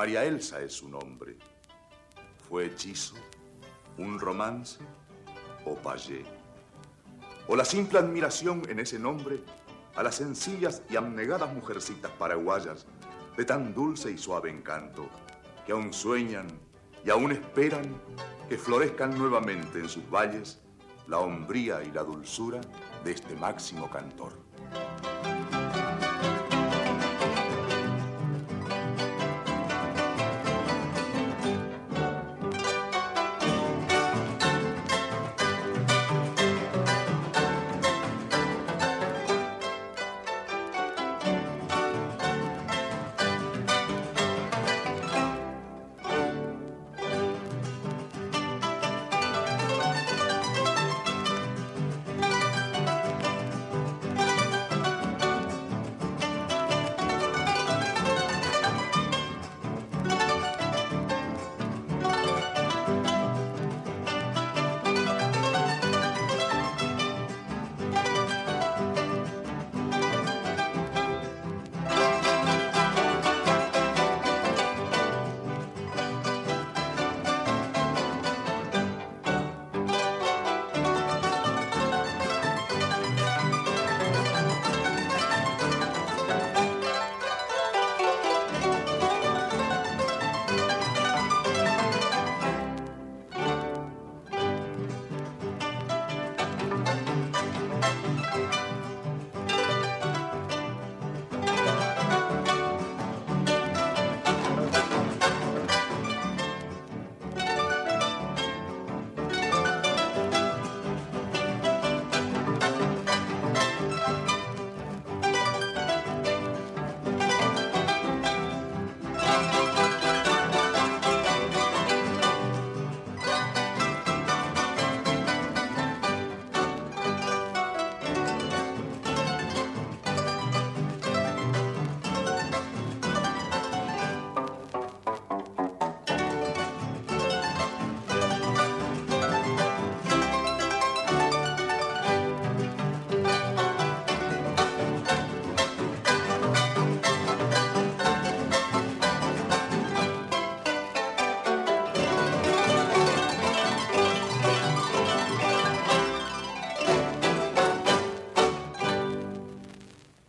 María Elsa es su nombre. ¿Fue hechizo, un romance o payé? ¿O la simple admiración en ese nombre a las sencillas y abnegadas mujercitas paraguayas de tan dulce y suave encanto que aún sueñan y aún esperan que florezcan nuevamente en sus valles la hombría y la dulzura de este máximo cantor?